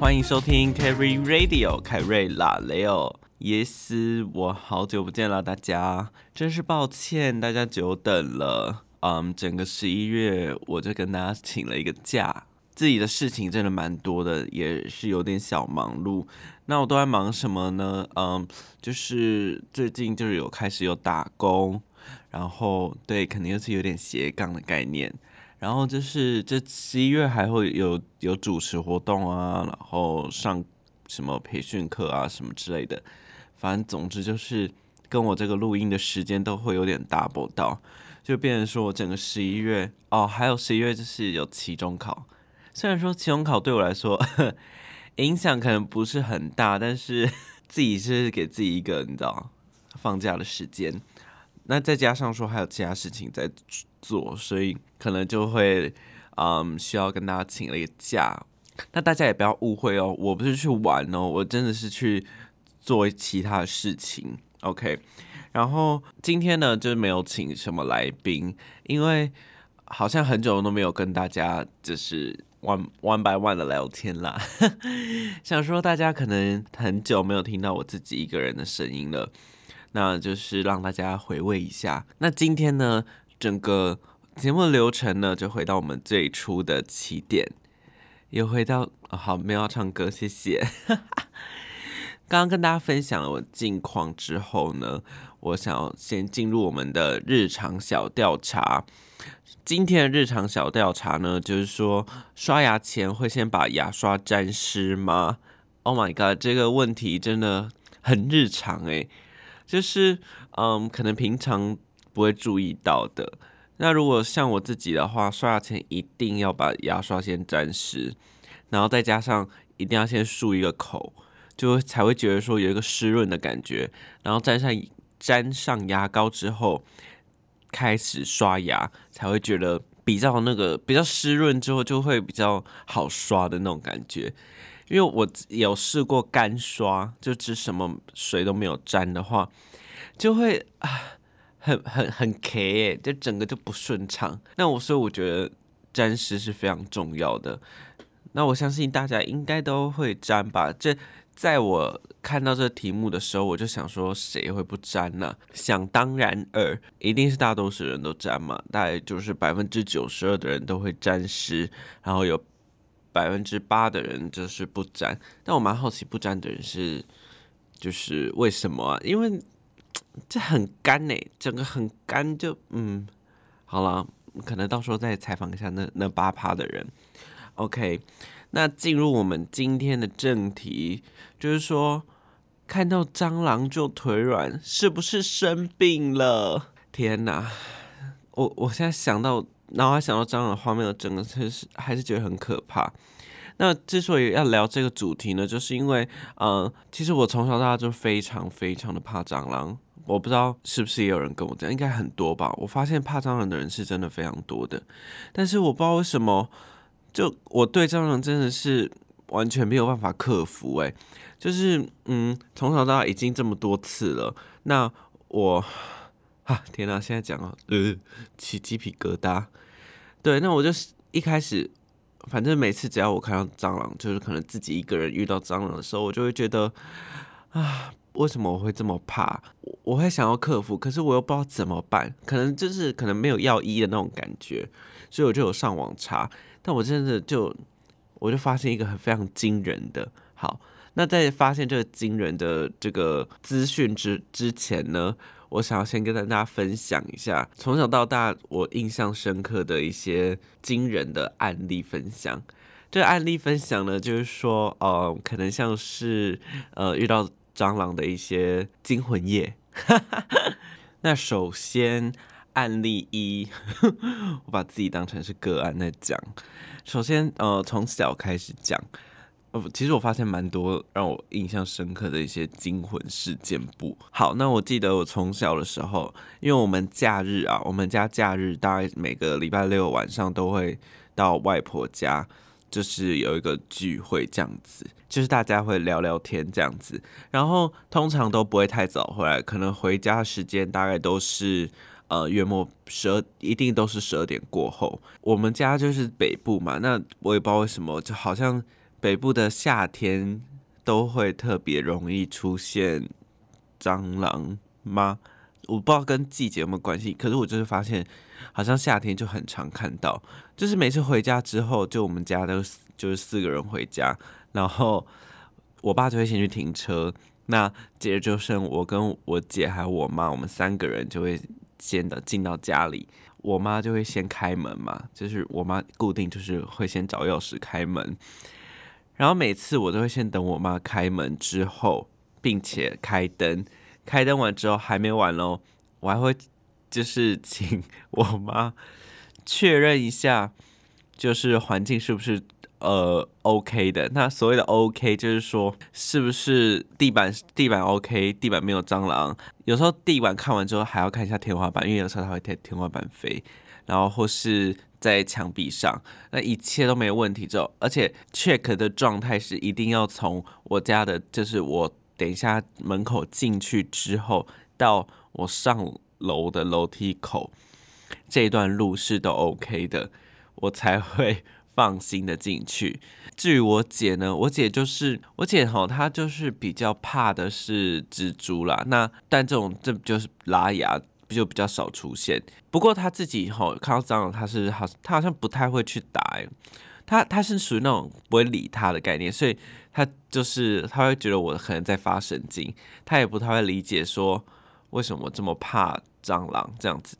欢迎收听 Carry Radio 凯瑞拉雷欧耶斯，我好久不见了，大家真是抱歉，大家久等了。嗯，整个十一月我就跟大家请了一个假，自己的事情真的蛮多的，也是有点小忙碌。那我都在忙什么呢？嗯，就是最近就是有开始有打工，然后对，肯定是有点斜杠的概念。然后就是这十一月还会有有主持活动啊，然后上什么培训课啊什么之类的，反正总之就是跟我这个录音的时间都会有点 double 到，就变成说我整个十一月哦，还有十一月就是有期中考，虽然说期中考对我来说影响可能不是很大，但是自己是给自己一个你知道放假的时间，那再加上说还有其他事情在。做，所以可能就会，嗯，需要跟大家请了一个假。那大家也不要误会哦，我不是去玩哦，我真的是去做其他的事情。OK，然后今天呢，就没有请什么来宾，因为好像很久都没有跟大家就是 one one by one 的聊天啦。想说大家可能很久没有听到我自己一个人的声音了，那就是让大家回味一下。那今天呢？整个节目流程呢，就回到我们最初的起点，又回到好没有要唱歌，谢谢。刚刚跟大家分享了我近况之后呢，我想要先进入我们的日常小调查。今天的日常小调查呢，就是说刷牙前会先把牙刷沾湿吗？Oh my god，这个问题真的很日常诶，就是嗯，可能平常。不会注意到的。那如果像我自己的话，刷牙前一定要把牙刷先沾湿，然后再加上一定要先漱一个口，就才会觉得说有一个湿润的感觉。然后沾上沾上牙膏之后，开始刷牙，才会觉得比较那个比较湿润之后就会比较好刷的那种感觉。因为我有试过干刷，就只什么水都没有沾的话，就会啊。很很很 K 耶，就整个就不顺畅。那我所以我觉得沾湿是非常重要的。那我相信大家应该都会沾吧？这在我看到这题目的时候，我就想说，谁会不沾呢？想当然尔，一定是大多数人都沾嘛。大概就是百分之九十二的人都会沾湿，然后有百分之八的人就是不沾。但我蛮好奇，不沾的人是就是为什么啊？因为。这很干呢，整个很干，就嗯，好了，可能到时候再采访一下那那八趴的人。OK，那进入我们今天的正题，就是说看到蟑螂就腿软，是不是生病了？天哪，我我现在想到，脑海想到蟑螂画面，我整个真是还是觉得很可怕。那之所以要聊这个主题呢，就是因为，呃，其实我从小到大就非常非常的怕蟑螂。我不知道是不是也有人跟我讲，应该很多吧。我发现怕蟑螂的人是真的非常多的，但是我不知道为什么，就我对蟑螂真的是完全没有办法克服。诶，就是嗯，从小到大已经这么多次了，那我啊，天哪，现在讲啊，呃，起鸡皮疙瘩。对，那我就一开始，反正每次只要我看到蟑螂，就是可能自己一个人遇到蟑螂的时候，我就会觉得啊。为什么我会这么怕？我我会想要克服，可是我又不知道怎么办。可能就是可能没有药医的那种感觉，所以我就有上网查。但我真的就我就发现一个很非常惊人的。好，那在发现这个惊人的这个资讯之之前呢，我想要先跟大家分享一下从小到大我印象深刻的一些惊人的案例分享。这个案例分享呢，就是说，呃，可能像是呃遇到。蟑螂的一些惊魂夜。那首先案例一，我把自己当成是个案在讲。首先，呃，从小开始讲。呃，其实我发现蛮多让我印象深刻的一些惊魂事件。不好，那我记得我从小的时候，因为我们假日啊，我们家假日大概每个礼拜六晚上都会到外婆家。就是有一个聚会这样子，就是大家会聊聊天这样子，然后通常都不会太早回来，可能回家时间大概都是呃月末十二，一定都是十二点过后。我们家就是北部嘛，那我也不知道为什么，就好像北部的夏天都会特别容易出现蟑螂吗？我不知道跟季节有没有关系，可是我就是发现，好像夏天就很常看到，就是每次回家之后，就我们家都就是四个人回家，然后我爸就会先去停车，那接着就剩我跟我姐还有我妈，我们三个人就会先的进到家里，我妈就会先开门嘛，就是我妈固定就是会先找钥匙开门，然后每次我都会先等我妈开门之后，并且开灯。开灯完之后还没完喽，我还会就是请我妈确认一下，就是环境是不是呃 OK 的。那所谓的 OK 就是说是不是地板地板 OK，地板没有蟑螂。有时候地板看完之后还要看一下天花板，因为有时候它会天天花板飞，然后或是在墙壁上，那一切都没问题之后，而且 check 的状态是一定要从我家的，就是我。等一下，门口进去之后，到我上楼的楼梯口这段路是都 OK 的，我才会 放心的进去。至于我姐呢，我姐就是我姐吼，她就是比较怕的是蜘蛛啦。那但这种这就是拉牙就比较少出现。不过他自己哈看到蟑螂，他是好，他好像不太会去打。他他是属于那种不会理他的概念，所以。他就是他会觉得我可能在发神经，他也不太会理解说为什么这么怕蟑螂这样子。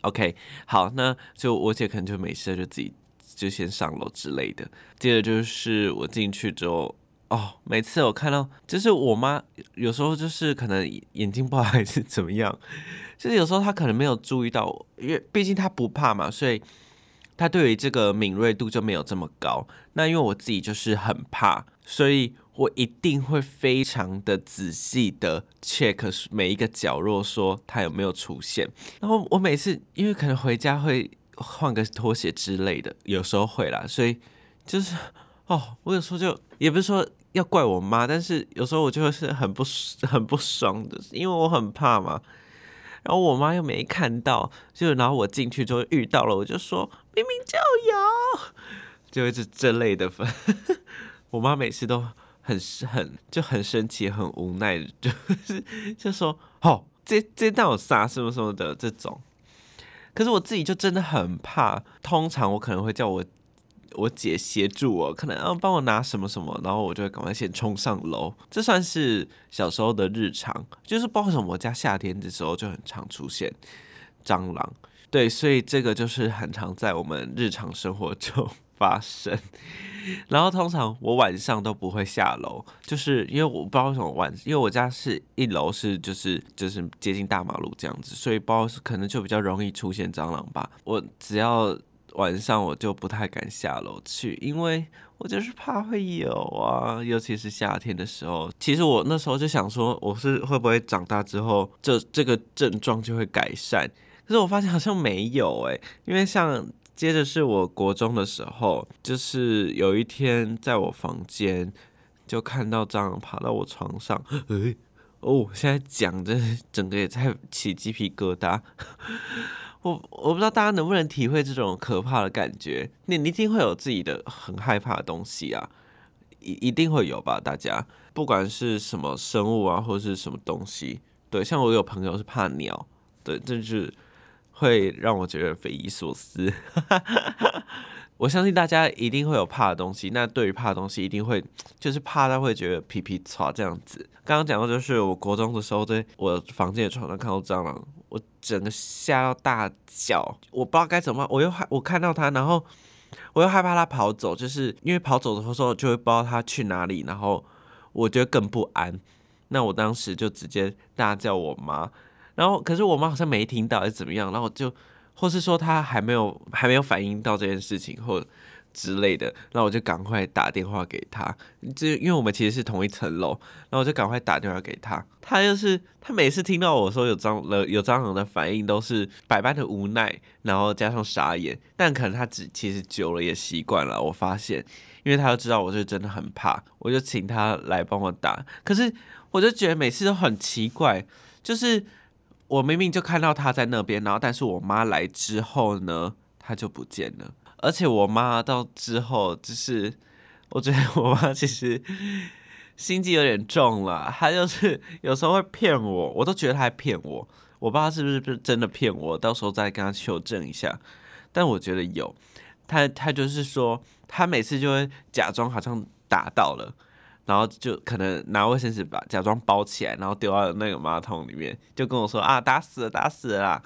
OK，好，那就我姐可能就没事就自己就先上楼之类的。接着就是我进去之后，哦，每次我看到就是我妈有时候就是可能眼睛不好还是怎么样，就是有时候她可能没有注意到，因为毕竟她不怕嘛，所以。她对于这个敏锐度就没有这么高。那因为我自己就是很怕，所以我一定会非常的仔细的 check 每一个角落，说他有没有出现。然后我每次因为可能回家会换个拖鞋之类的，有时候会啦，所以就是哦，我有时候就也不是说要怪我妈，但是有时候我就会是很不 很不爽的，因为我很怕嘛。然后我妈又没看到，就然后我进去之后遇到了，我就说明明就有，就这这类的粉，我妈每次都很很就很生气，很无奈，就是 就说哦，这这道有啥什么什么的这种，可是我自己就真的很怕，通常我可能会叫我。我姐协助我，可能要帮我拿什么什么，然后我就会赶快先冲上楼。这算是小时候的日常，就是包括什么，我家夏天的时候就很常出现蟑螂。对，所以这个就是很常在我们日常生活中发生。然后通常我晚上都不会下楼，就是因为我不知道为什么晚，因为我家是一楼是就是就是接近大马路这样子，所以不知道是可能就比较容易出现蟑螂吧。我只要。晚上我就不太敢下楼去，因为我就是怕会有啊，尤其是夏天的时候。其实我那时候就想说，我是会不会长大之后，这这个症状就会改善？可是我发现好像没有诶，因为像接着是我国中的时候，就是有一天在我房间就看到蟑螂爬到我床上，诶，哦，现在讲的整个也在起鸡皮疙瘩。我我不知道大家能不能体会这种可怕的感觉，你一定会有自己的很害怕的东西啊，一一定会有吧？大家不管是什么生物啊，或者是什么东西，对，像我有朋友是怕鸟，对，这就是会让我觉得匪夷所思。我相信大家一定会有怕的东西，那对于怕的东西，一定会就是怕他会觉得皮皮擦这样子。刚刚讲到就是我国中的时候，在我房间的床上看到蟑螂。我整个吓到大叫，我不知道该怎么办。我又害我看到他，然后我又害怕他跑走，就是因为跑走的时候就会不知道他去哪里，然后我觉得更不安。那我当时就直接大叫我妈，然后可是我妈好像没听到，还是怎么样，然后就或是说他还没有还没有反应到这件事情，或。之类的，那我就赶快打电话给他，就因为我们其实是同一层楼，然后我就赶快打电话给他。他就是他每次听到我说有蟑了有蟑螂的反应，都是百般的无奈，然后加上傻眼。但可能他只其实久了也习惯了。我发现，因为他就知道我是真的很怕，我就请他来帮我打。可是我就觉得每次都很奇怪，就是我明明就看到他在那边，然后但是我妈来之后呢，他就不见了。而且我妈到之后就是，我觉得我妈其实心机有点重了，她就是有时候会骗我，我都觉得她骗我，我不知道是不是真的骗我，到时候再跟她求证一下。但我觉得有，她她就是说，她每次就会假装好像打到了。然后就可能拿卫生纸把假装包起来，然后丢到那个马桶里面，就跟我说啊打死了打死了啦。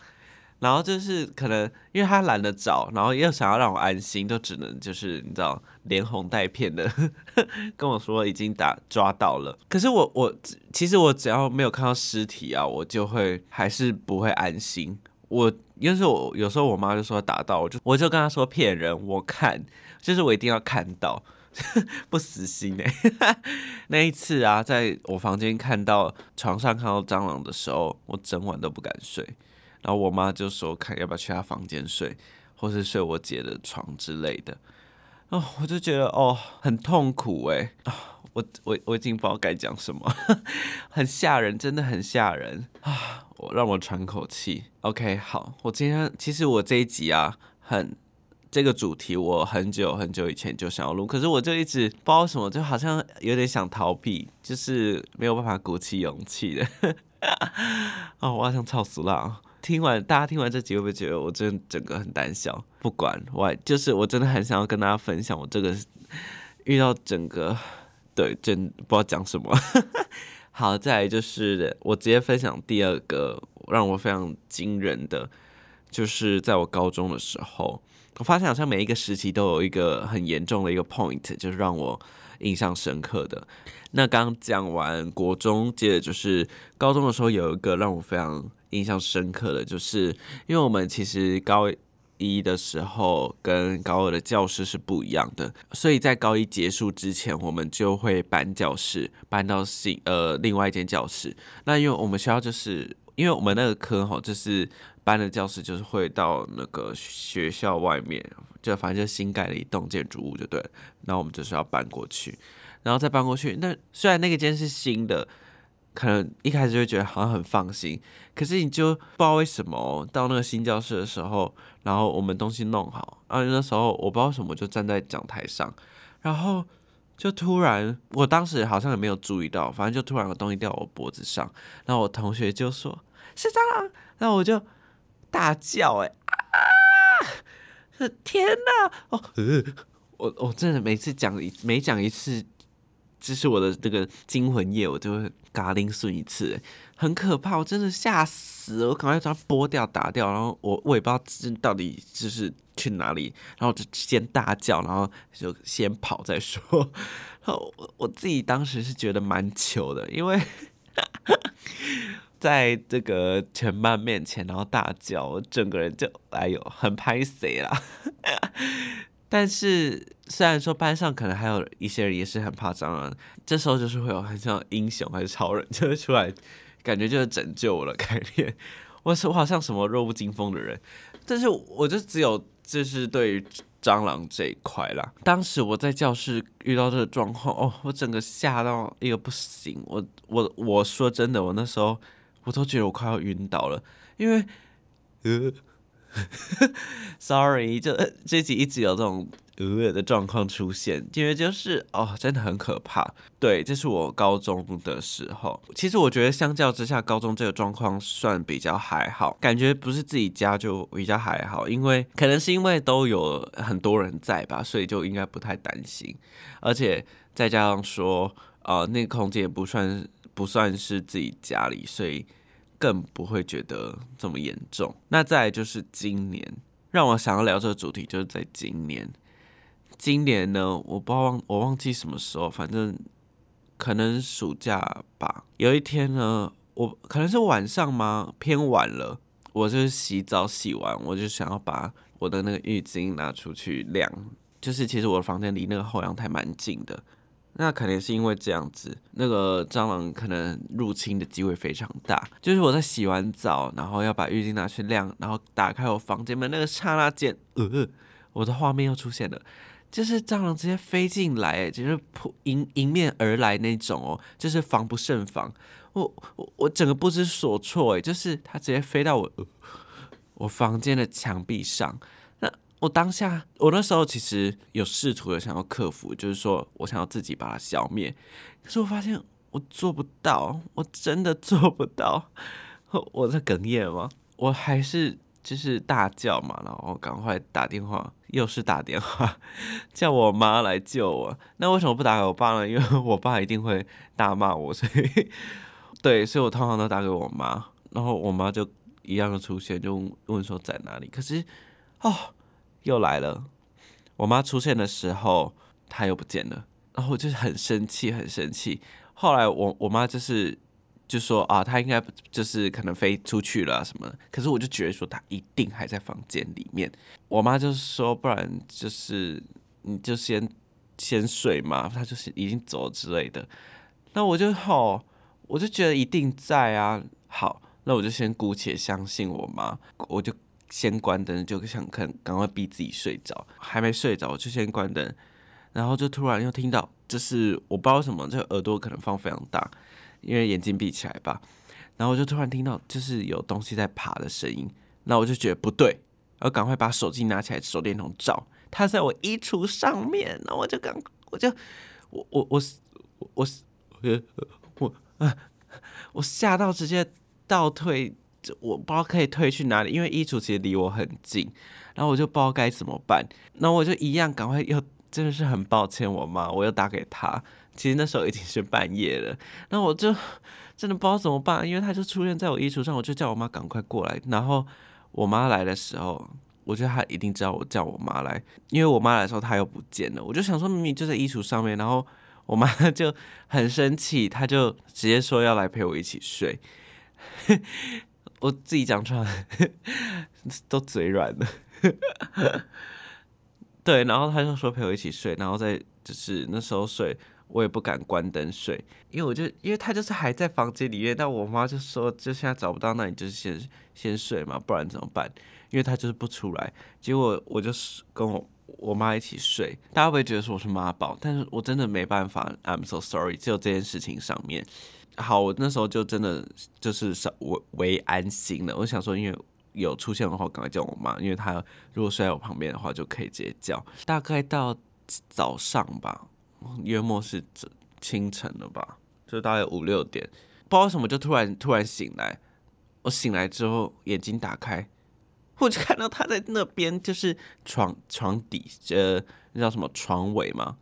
然后就是可能因为他懒得找，然后又想要让我安心，就只能就是你知道连哄带骗的 跟我说已经打抓到了。可是我我其实我只要没有看到尸体啊，我就会还是不会安心。我因为是我有时候我妈就说打到，我就我就跟她说骗人，我看就是我一定要看到。不死心哎！那一次啊，在我房间看到床上看到蟑螂的时候，我整晚都不敢睡。然后我妈就说：“看要不要去她房间睡，或是睡我姐的床之类的。”哦，我就觉得哦，很痛苦哎啊！我我我已经不知道该讲什么，很吓人，真的很吓人啊！我让我喘口气。OK，好，我今天其实我这一集啊，很。这个主题我很久很久以前就想要录，可是我就一直不知道什么，就好像有点想逃避，就是没有办法鼓起勇气的。哦，我好像超俗了。听完大家听完这集会不会觉得我真整个很胆小？不管我，就是我真的很想要跟大家分享我这个遇到整个对真不知道讲什么。好，再来就是我直接分享第二个让我非常惊人的，就是在我高中的时候。我发现好像每一个时期都有一个很严重的一个 point，就是让我印象深刻的。那刚讲完国中，接着就是高中的时候，有一个让我非常印象深刻的，就是因为我们其实高一的时候跟高二的教室是不一样的，所以在高一结束之前，我们就会搬教室，搬到新呃另外一间教室。那因为我们学校就是因为我们那个科哈就是。搬的教室就是会到那个学校外面，就反正就新盖的一栋建筑物，就对。然后我们就是要搬过去，然后再搬过去。那虽然那个间是新的，可能一开始就会觉得好像很放心，可是你就不知道为什么到那个新教室的时候，然后我们东西弄好，然后那时候我不知道什么就站在讲台上，然后就突然，我当时好像也没有注意到，反正就突然有东西掉我脖子上，然后我同学就说是蟑螂，然后我就。大叫哎啊！天哪！哦，我我真的每次讲一每讲一次，这是我的这个惊魂夜，我就会嘎铃顺一次，很可怕，我真的吓死！我赶快把它拨掉打掉，然后我我也不知道到底就是去哪里，然后就先大叫，然后就先跑再说。然 后我我自己当时是觉得蛮糗的，因为。在这个全班面前，然后大叫，整个人就哎呦，很拍谁啦。但是虽然说班上可能还有一些人也是很怕蟑螂，这时候就是会有很像英雄还是超人，就会出来，感觉就是拯救我的概念。我是我好像什么弱不禁风的人，但是我就只有就是对于蟑螂这一块啦。当时我在教室遇到这个状况，哦，我整个吓到一个不行。我我我说真的，我那时候。我都觉得我快要晕倒了，因为，呃，sorry，就这集一直有这种呃的状况出现，因为就是哦，真的很可怕。对，这是我高中的时候。其实我觉得相较之下，高中这个状况算比较还好，感觉不是自己家就比较还好，因为可能是因为都有很多人在吧，所以就应该不太担心。而且再加上说，呃，那个空间也不算不算是自己家里，所以。更不会觉得这么严重。那再就是今年，让我想要聊这个主题，就是在今年。今年呢，我不知道忘我忘记什么时候，反正可能暑假吧。有一天呢，我可能是晚上吗？偏晚了，我就是洗澡洗完，我就想要把我的那个浴巾拿出去晾。就是其实我的房间离那个后阳台蛮近的。那肯定是因为这样子，那个蟑螂可能入侵的机会非常大。就是我在洗完澡，然后要把浴巾拿去晾，然后打开我房间门那个刹那间，呃，我的画面又出现了，就是蟑螂直接飞进来，就是扑迎迎面而来那种哦，就是防不胜防。我我我整个不知所措，哎，就是它直接飞到我我房间的墙壁上。我当下，我那时候其实有试图的想要克服，就是说我想要自己把它消灭，可是我发现我做不到，我真的做不到。我在哽咽吗？我还是就是大叫嘛，然后赶快打电话，又是打电话叫我妈来救我。那为什么不打给我爸呢？因为我爸一定会大骂我，所以对，所以我通常都打给我妈，然后我妈就一样的出现，就问说在哪里。可是哦。又来了，我妈出现的时候，她又不见了，然后我就是很生气，很生气。后来我我妈就是就说啊，她应该就是可能飞出去了什么，可是我就觉得说她一定还在房间里面。我妈就是说，不然就是你就先先睡嘛，她就是已经走之类的。那我就好，我就觉得一定在啊。好，那我就先姑且相信我妈，我就。先关灯，就想看赶快逼自己睡着，还没睡着就先关灯，然后就突然又听到，就是我不知道什么，这耳朵可能放非常大，因为眼睛闭起来吧，然后我就突然听到就是有东西在爬的声音，那我就觉得不对，然后赶快把手机拿起来，手电筒照，它在我衣橱上面，那我就赶，我就我我我我我我，我吓到直接倒退。我不知道可以退去哪里，因为衣橱其实离我很近，然后我就不知道该怎么办。那我就一样赶快又真的是很抱歉我妈，我又打给她。其实那时候已经是半夜了，那我就真的不知道怎么办，因为她就出现在我衣橱上，我就叫我妈赶快过来。然后我妈来的时候，我觉得她一定知道我叫我妈来，因为我妈来的时候她又不见了。我就想说明明就在衣橱上面，然后我妈 就很生气，她就直接说要来陪我一起睡。我自己讲出来 都嘴软了，对，然后他就说陪我一起睡，然后再就是那时候睡，我也不敢关灯睡，因为我就因为他就是还在房间里面，但我妈就说就现在找不到，那你就先先睡嘛，不然怎么办？因为他就是不出来，结果我就是跟我我妈一起睡，大家会不会觉得说我是妈宝？但是我真的没办法，I'm so sorry，只有这件事情上面。好，我那时候就真的就是稍微为安心了。我想说，因为有出现的话，赶快叫我妈，因为她如果睡在我旁边的话，就可以直接叫。大概到早上吧，约莫是清晨了吧，就大概五六点，不知道为什么就突然突然醒来。我醒来之后眼睛打开，我就看到他在那边，就是床床底，呃，那叫什么床尾吗？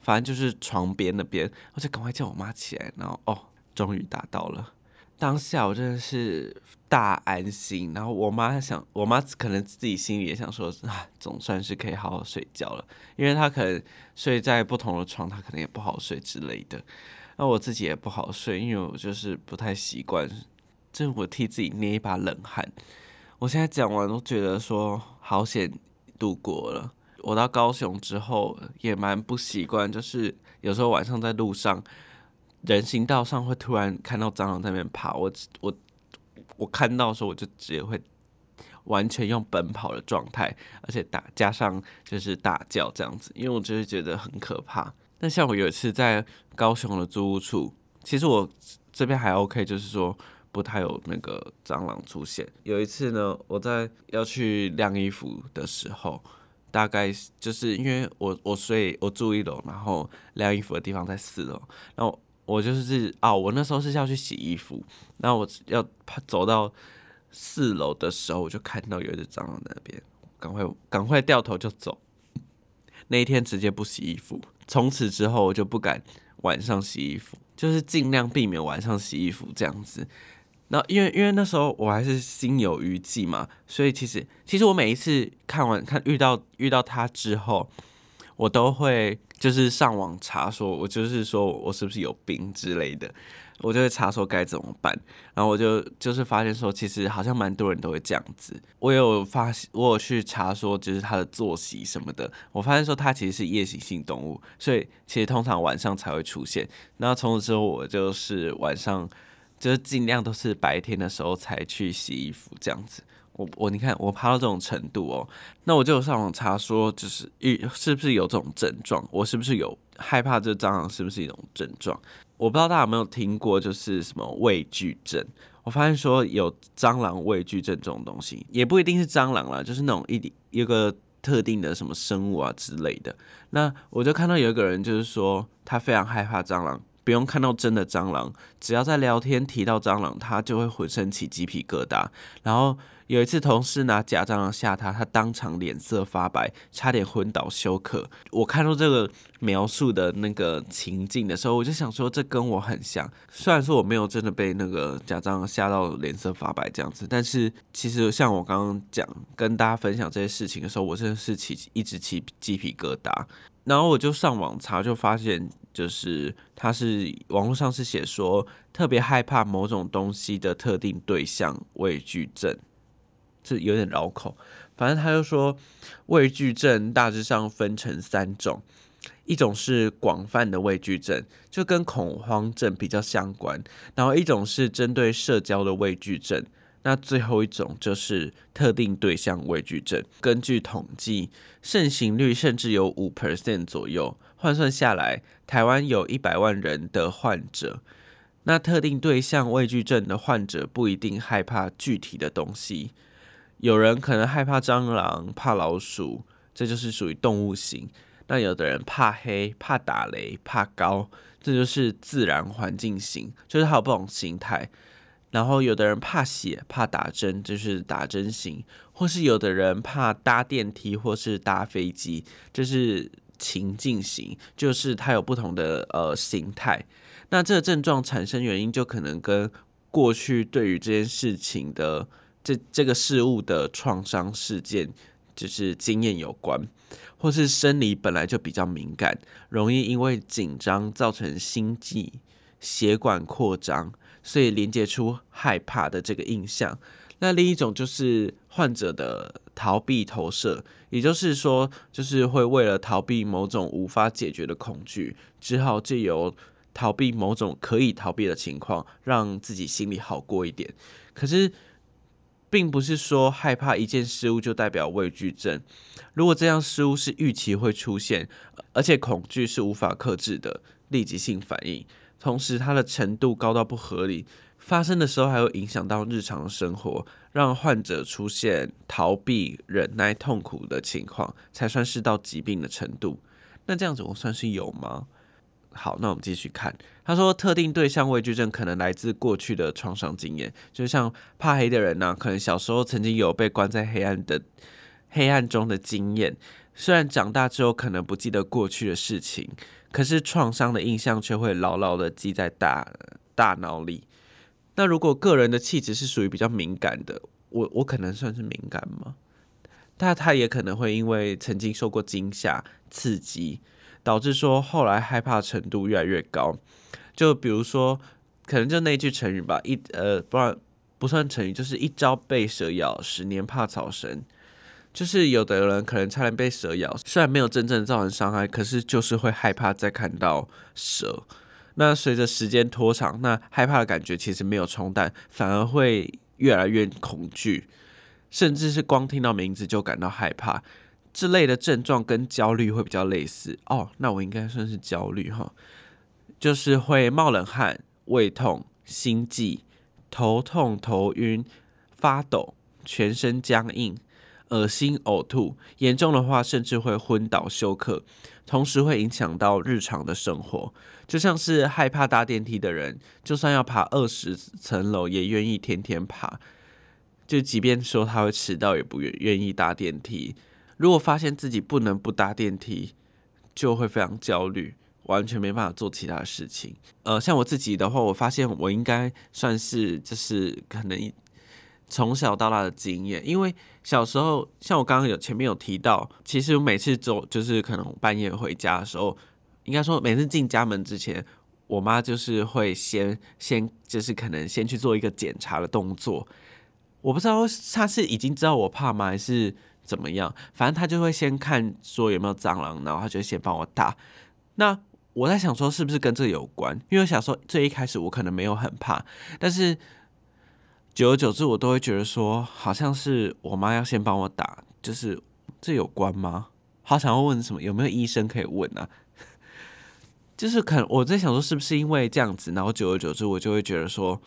反正就是床边那边，我就赶快叫我妈起来，然后哦。终于达到了，当下我真的是大安心。然后我妈想，我妈可能自己心里也想说啊，总算是可以好好睡觉了，因为她可能睡在不同的床，她可能也不好睡之类的。那我自己也不好睡，因为我就是不太习惯，真我替自己捏一把冷汗。我现在讲完都觉得说好险度过了。我到高雄之后也蛮不习惯，就是有时候晚上在路上。人行道上会突然看到蟑螂在那边爬，我我我看到的时候我就直接会完全用奔跑的状态，而且打加上就是大叫这样子，因为我就是觉得很可怕。但像我有一次在高雄的租屋处，其实我这边还 OK，就是说不太有那个蟑螂出现。有一次呢，我在要去晾衣服的时候，大概就是因为我我睡我住一楼，然后晾衣服的地方在四楼，然后。我就是啊，我那时候是要去洗衣服，那我要走到四楼的时候，我就看到有一只蟑螂那边，赶快赶快掉头就走。那一天直接不洗衣服，从此之后我就不敢晚上洗衣服，就是尽量避免晚上洗衣服这样子。那因为因为那时候我还是心有余悸嘛，所以其实其实我每一次看完看遇到遇到它之后，我都会。就是上网查，说我就是说我是不是有病之类的，我就会查说该怎么办。然后我就就是发现说，其实好像蛮多人都会这样子。我有发，我有去查说，就是它的作息什么的。我发现说它其实是夜行性动物，所以其实通常晚上才会出现。那从此之后，我就是晚上就是尽量都是白天的时候才去洗衣服这样子。我我你看我爬到这种程度哦，那我就上网查说，就是一是不是有这种症状？我是不是有害怕这蟑螂？是不是一种症状？我不知道大家有没有听过，就是什么畏惧症？我发现说有蟑螂畏惧症这种东西，也不一定是蟑螂啦，就是那种一一个特定的什么生物啊之类的。那我就看到有一个人就是说他非常害怕蟑螂。不用看到真的蟑螂，只要在聊天提到蟑螂，他就会浑身起鸡皮疙瘩。然后有一次，同事拿假蟑螂吓他，他当场脸色发白，差点昏倒休克。我看到这个描述的那个情境的时候，我就想说，这跟我很像。虽然说我没有真的被那个假蟑螂吓到脸色发白这样子，但是其实像我刚刚讲跟大家分享这些事情的时候，我真的是起一直起鸡皮疙瘩。然后我就上网查，就发现。就是他是网络上是写说特别害怕某种东西的特定对象畏惧症，这有点绕口。反正他就说畏惧症大致上分成三种，一种是广泛的畏惧症，就跟恐慌症比较相关；然后一种是针对社交的畏惧症。那最后一种就是特定对象畏惧症。根据统计，盛行率甚至有五 percent 左右。换算下来，台湾有一百万人的患者。那特定对象畏惧症的患者不一定害怕具体的东西，有人可能害怕蟑螂、怕老鼠，这就是属于动物型。那有的人怕黑、怕打雷、怕高，这就是自然环境型，就是还有不同形态。然后有的人怕血、怕打针，就是打针型；或是有的人怕搭电梯或是搭飞机，就是情境型，就是它有不同的呃形态。那这个症状产生原因就可能跟过去对于这件事情的这这个事物的创伤事件就是经验有关，或是生理本来就比较敏感，容易因为紧张造成心悸、血管扩张。所以连接出害怕的这个印象。那另一种就是患者的逃避投射，也就是说，就是会为了逃避某种无法解决的恐惧，只好借由逃避某种可以逃避的情况，让自己心里好过一点。可是，并不是说害怕一件事物就代表畏惧症。如果这样事物是预期会出现，而且恐惧是无法克制的立即性反应。同时，它的程度高到不合理，发生的时候还会影响到日常生活，让患者出现逃避、忍耐痛苦的情况，才算是到疾病的程度。那这样子我算是有吗？好，那我们继续看。他说，特定对象畏惧症可能来自过去的创伤经验，就像怕黑的人呢，可能小时候曾经有被关在黑暗的黑暗中的经验，虽然长大之后可能不记得过去的事情。可是创伤的印象却会牢牢的记在大大脑里。那如果个人的气质是属于比较敏感的，我我可能算是敏感吗？但他也可能会因为曾经受过惊吓、刺激，导致说后来害怕程度越来越高。就比如说，可能就那句成语吧，一呃，不然不算成语，就是一朝被蛇咬，十年怕草绳。就是有的人可能差点被蛇咬，虽然没有真正造成伤害，可是就是会害怕再看到蛇。那随着时间拖长，那害怕的感觉其实没有冲淡，反而会越来越恐惧，甚至是光听到名字就感到害怕。这类的症状跟焦虑会比较类似哦。那我应该算是焦虑哈，就是会冒冷汗、胃痛、心悸、头痛、头晕、发抖、全身僵硬。恶心、呕吐，严重的话甚至会昏倒休克，同时会影响到日常的生活。就像是害怕搭电梯的人，就算要爬二十层楼，也愿意天天爬。就即便说他会迟到，也不愿愿意搭电梯。如果发现自己不能不搭电梯，就会非常焦虑，完全没办法做其他事情。呃，像我自己的话，我发现我应该算是就是可能。从小到大的经验，因为小时候像我刚刚有前面有提到，其实我每次走就是可能半夜回家的时候，应该说每次进家门之前，我妈就是会先先就是可能先去做一个检查的动作。我不知道她是已经知道我怕吗，还是怎么样？反正她就会先看说有没有蟑螂，然后她就先帮我打。那我在想说是不是跟这有关？因为小时候最一开始我可能没有很怕，但是。久而久之，我都会觉得说，好像是我妈要先帮我打，就是这有关吗？好想要问什么，有没有医生可以问啊？就是可能我在想说，是不是因为这样子，然后久而久之，我就会觉得说，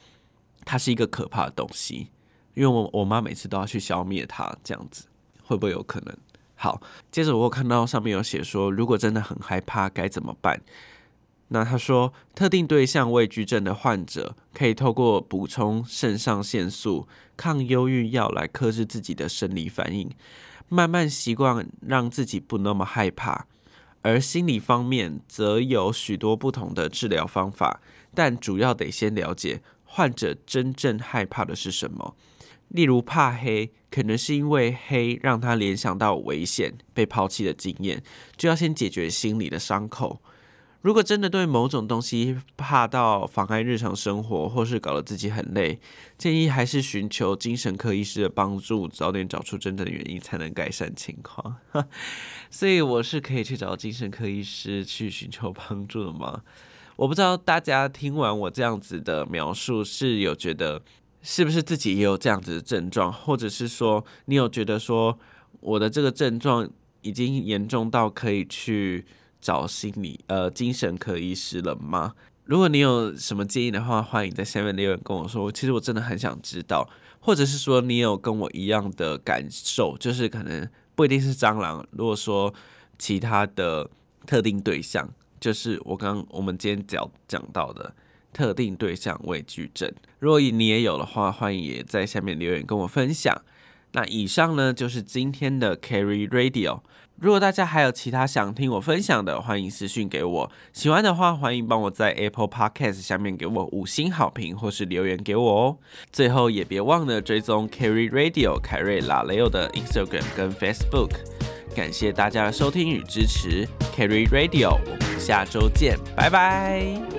它是一个可怕的东西，因为我我妈每次都要去消灭它，这样子会不会有可能？好，接着我看到上面有写说，如果真的很害怕该怎么办？那他说，特定对象畏惧症的患者可以透过补充肾上腺素、抗忧郁药来克制自己的生理反应，慢慢习惯让自己不那么害怕。而心理方面则有许多不同的治疗方法，但主要得先了解患者真正害怕的是什么。例如怕黑，可能是因为黑让他联想到危险、被抛弃的经验，就要先解决心理的伤口。如果真的对某种东西怕到妨碍日常生活，或是搞得自己很累，建议还是寻求精神科医师的帮助，早点找出真正的原因，才能改善情况。所以我是可以去找精神科医师去寻求帮助的吗？我不知道大家听完我这样子的描述，是有觉得是不是自己也有这样子的症状，或者是说你有觉得说我的这个症状已经严重到可以去。找心理呃精神科医师了吗？如果你有什么建议的话，欢迎在下面留言跟我说。其实我真的很想知道，或者是说你有跟我一样的感受，就是可能不一定是蟑螂。如果说其他的特定对象，就是我刚我们今天讲讲到的特定对象畏惧症，如果你也有的话，欢迎也在下面留言跟我分享。那以上呢就是今天的 Carry Radio。如果大家还有其他想听我分享的，欢迎私讯给我。喜欢的话，欢迎帮我在 Apple Podcast 下面给我五星好评，或是留言给我哦。最后也别忘了追踪 Carry Radio 凯瑞拉雷欧的 Instagram 跟 Facebook。感谢大家的收听与支持，Carry Radio，我们下周见，拜拜。